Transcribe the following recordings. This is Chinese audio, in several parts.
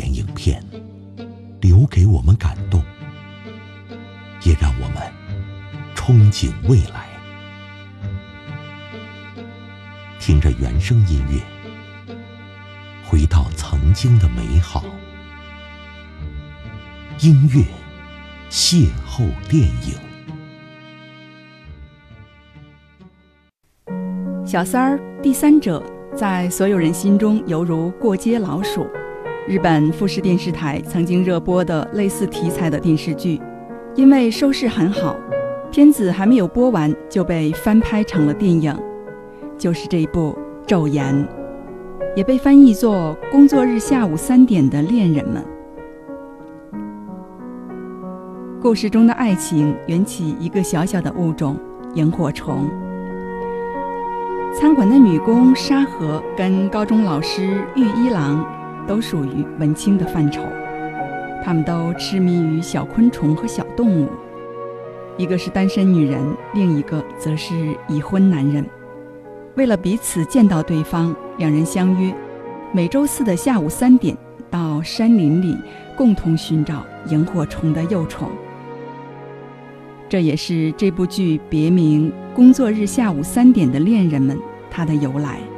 典影片，留给我们感动，也让我们憧憬未来。听着原声音乐，回到曾经的美好。音乐邂逅电影。小三儿、第三者在所有人心中犹如过街老鼠。日本富士电视台曾经热播的类似题材的电视剧，因为收视很好，片子还没有播完就被翻拍成了电影，就是这部《昼颜》，也被翻译作《工作日下午三点的恋人们》。故事中的爱情缘起一个小小的物种——萤火虫。餐馆的女工沙河跟高中老师玉一郎都属于文青的范畴，他们都痴迷于小昆虫和小动物。一个是单身女人，另一个则是已婚男人。为了彼此见到对方，两人相约每周四的下午三点到山林里共同寻找萤火虫的幼虫。这也是这部剧别名《工作日下午三点的恋人们》它的由来。《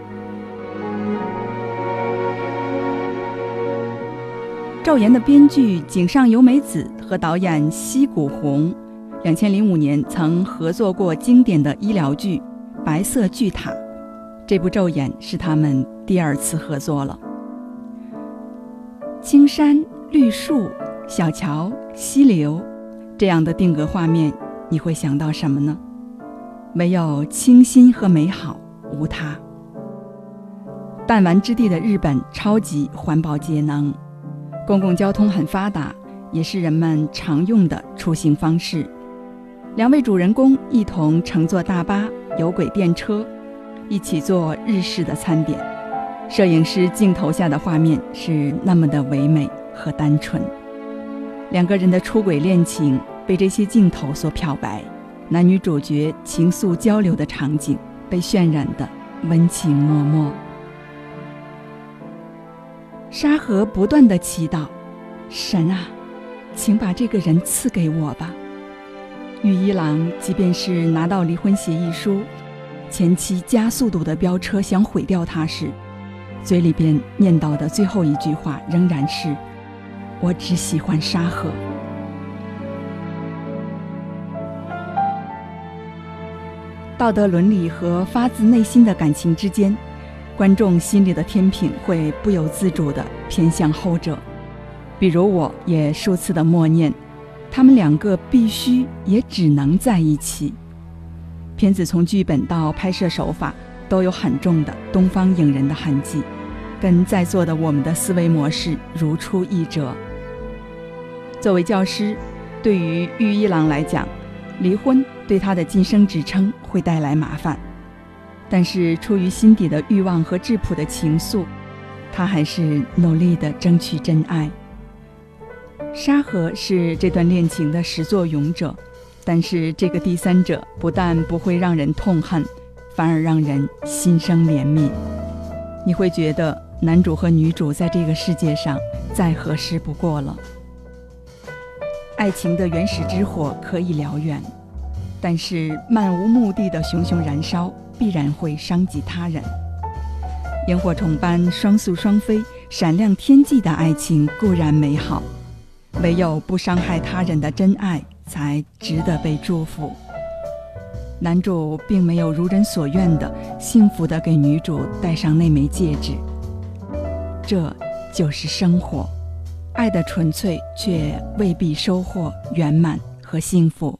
昼颜》的编剧井上由美子和导演西谷宏，两千零五年曾合作过经典的医疗剧《白色巨塔》，这部《昼颜》是他们第二次合作了。青山绿树、小桥溪流，这样的定格画面，你会想到什么呢？没有清新和美好，无他。弹丸之地的日本，超级环保节能。公共交通很发达，也是人们常用的出行方式。两位主人公一同乘坐大巴、有轨电车，一起做日式的餐点。摄影师镜头下的画面是那么的唯美和单纯。两个人的出轨恋情被这些镜头所漂白，男女主角情愫交流的场景被渲染的温情脉脉。沙河不断的祈祷：“神啊，请把这个人赐给我吧。”玉一郎即便是拿到离婚协议书，前妻加速度的飙车想毁掉他时，嘴里边念叨的最后一句话仍然是：“我只喜欢沙河。”道德伦理和发自内心的感情之间。观众心里的天平会不由自主地偏向后者，比如我也数次的默念，他们两个必须也只能在一起。片子从剧本到拍摄手法都有很重的东方影人的痕迹，跟在座的我们的思维模式如出一辙。作为教师，对于玉一郎来讲，离婚对他的晋升职称会带来麻烦。但是出于心底的欲望和质朴的情愫，他还是努力地争取真爱。沙河是这段恋情的始作俑者，但是这个第三者不但不会让人痛恨，反而让人心生怜悯。你会觉得男主和女主在这个世界上再合适不过了。爱情的原始之火可以燎原，但是漫无目的的熊熊燃烧。必然会伤及他人。萤火虫般双宿双飞、闪亮天际的爱情固然美好，唯有不伤害他人的真爱才值得被祝福。男主并没有如人所愿的幸福的给女主戴上那枚戒指，这就是生活。爱的纯粹却未必收获圆满和幸福。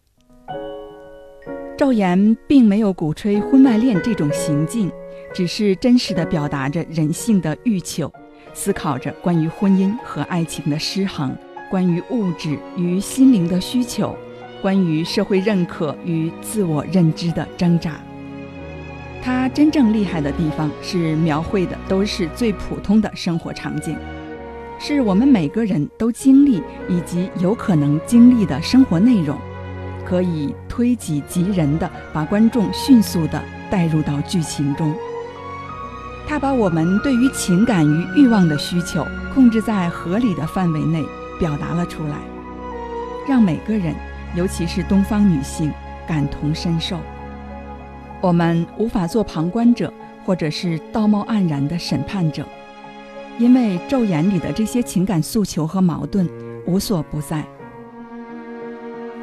赵岩并没有鼓吹婚外恋这种行径，只是真实的表达着人性的欲求，思考着关于婚姻和爱情的失衡，关于物质与心灵的需求，关于社会认可与自我认知的挣扎。他真正厉害的地方是描绘的都是最普通的生活场景，是我们每个人都经历以及有可能经历的生活内容。可以推己及人的把观众迅速地带入到剧情中。他把我们对于情感与欲望的需求控制在合理的范围内表达了出来，让每个人，尤其是东方女性感同身受。我们无法做旁观者，或者是道貌岸然的审判者，因为昼眼里的这些情感诉求和矛盾无所不在。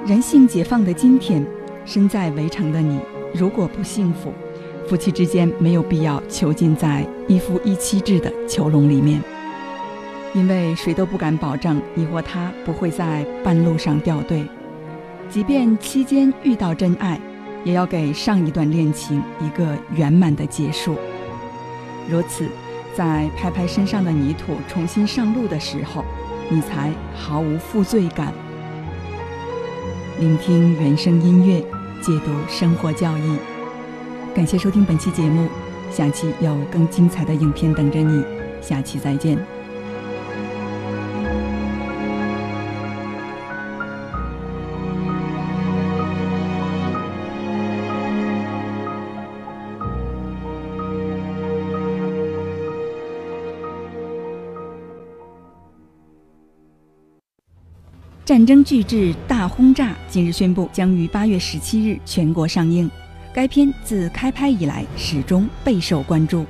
人性解放的今天，身在围城的你，如果不幸福，夫妻之间没有必要囚禁在一夫一妻制的囚笼里面，因为谁都不敢保证你或他不会在半路上掉队。即便期间遇到真爱，也要给上一段恋情一个圆满的结束。如此，在拍拍身上的泥土重新上路的时候，你才毫无负罪感。聆听原声音乐，解读生活教义。感谢收听本期节目，下期有更精彩的影片等着你，下期再见。战争巨制《大轰炸》近日宣布将于八月十七日全国上映。该片自开拍以来始终备受关注，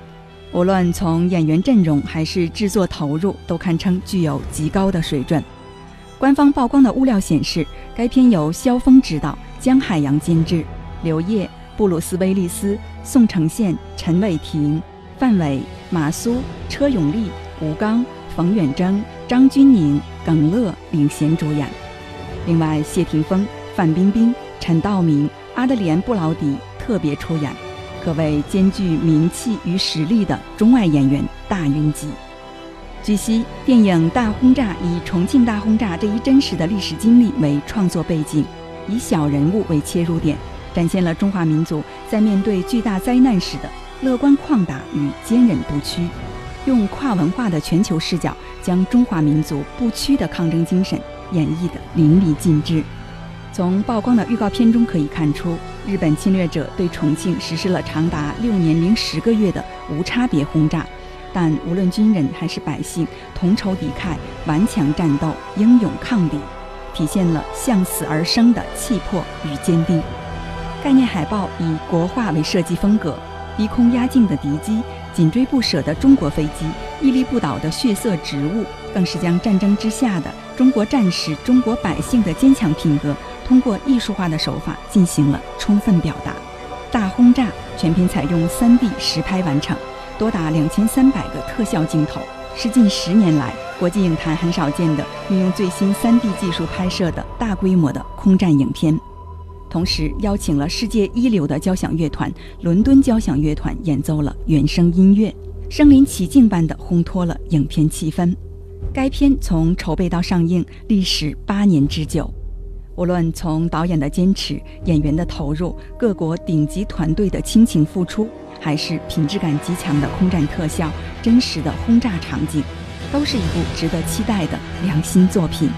无论从演员阵容还是制作投入，都堪称具有极高的水准。官方曝光的物料显示，该片由肖峰执导，江海洋监制，刘烨、布鲁斯·威利斯、宋承宪、陈伟霆、范伟、马苏、车永丽、吴刚、冯远征、张钧甯。耿乐领衔主演，另外谢霆锋、范冰冰、陈道明、阿德里安·布劳迪特别出演，可谓兼具名气与实力的中外演员大云集。据悉，电影《大轰炸》以重庆大轰炸这一真实的历史经历为创作背景，以小人物为切入点，展现了中华民族在面对巨大灾难时的乐观旷达与坚韧不屈。用跨文化的全球视角，将中华民族不屈的抗争精神演绎得淋漓尽致。从曝光的预告片中可以看出，日本侵略者对重庆实施了长达六年零十个月的无差别轰炸，但无论军人还是百姓，同仇敌忾，顽强战斗，英勇抗敌，体现了向死而生的气魄与坚定。概念海报以国画为设计风格，低空压境的敌机。紧追不舍的中国飞机，屹立不倒的血色植物，更是将战争之下的中国战士、中国百姓的坚强品格，通过艺术化的手法进行了充分表达。大轰炸全片采用 3D 实拍完成，多达两千三百个特效镜头，是近十年来国际影坛很少见的运用最新 3D 技术拍摄的大规模的空战影片。同时邀请了世界一流的交响乐团——伦敦交响乐团演奏了原声音乐，身临其境般的烘托了影片气氛。该片从筹备到上映历时八年之久，无论从导演的坚持、演员的投入、各国顶级团队的倾情付出，还是品质感极强的空战特效、真实的轰炸场景，都是一部值得期待的良心作品。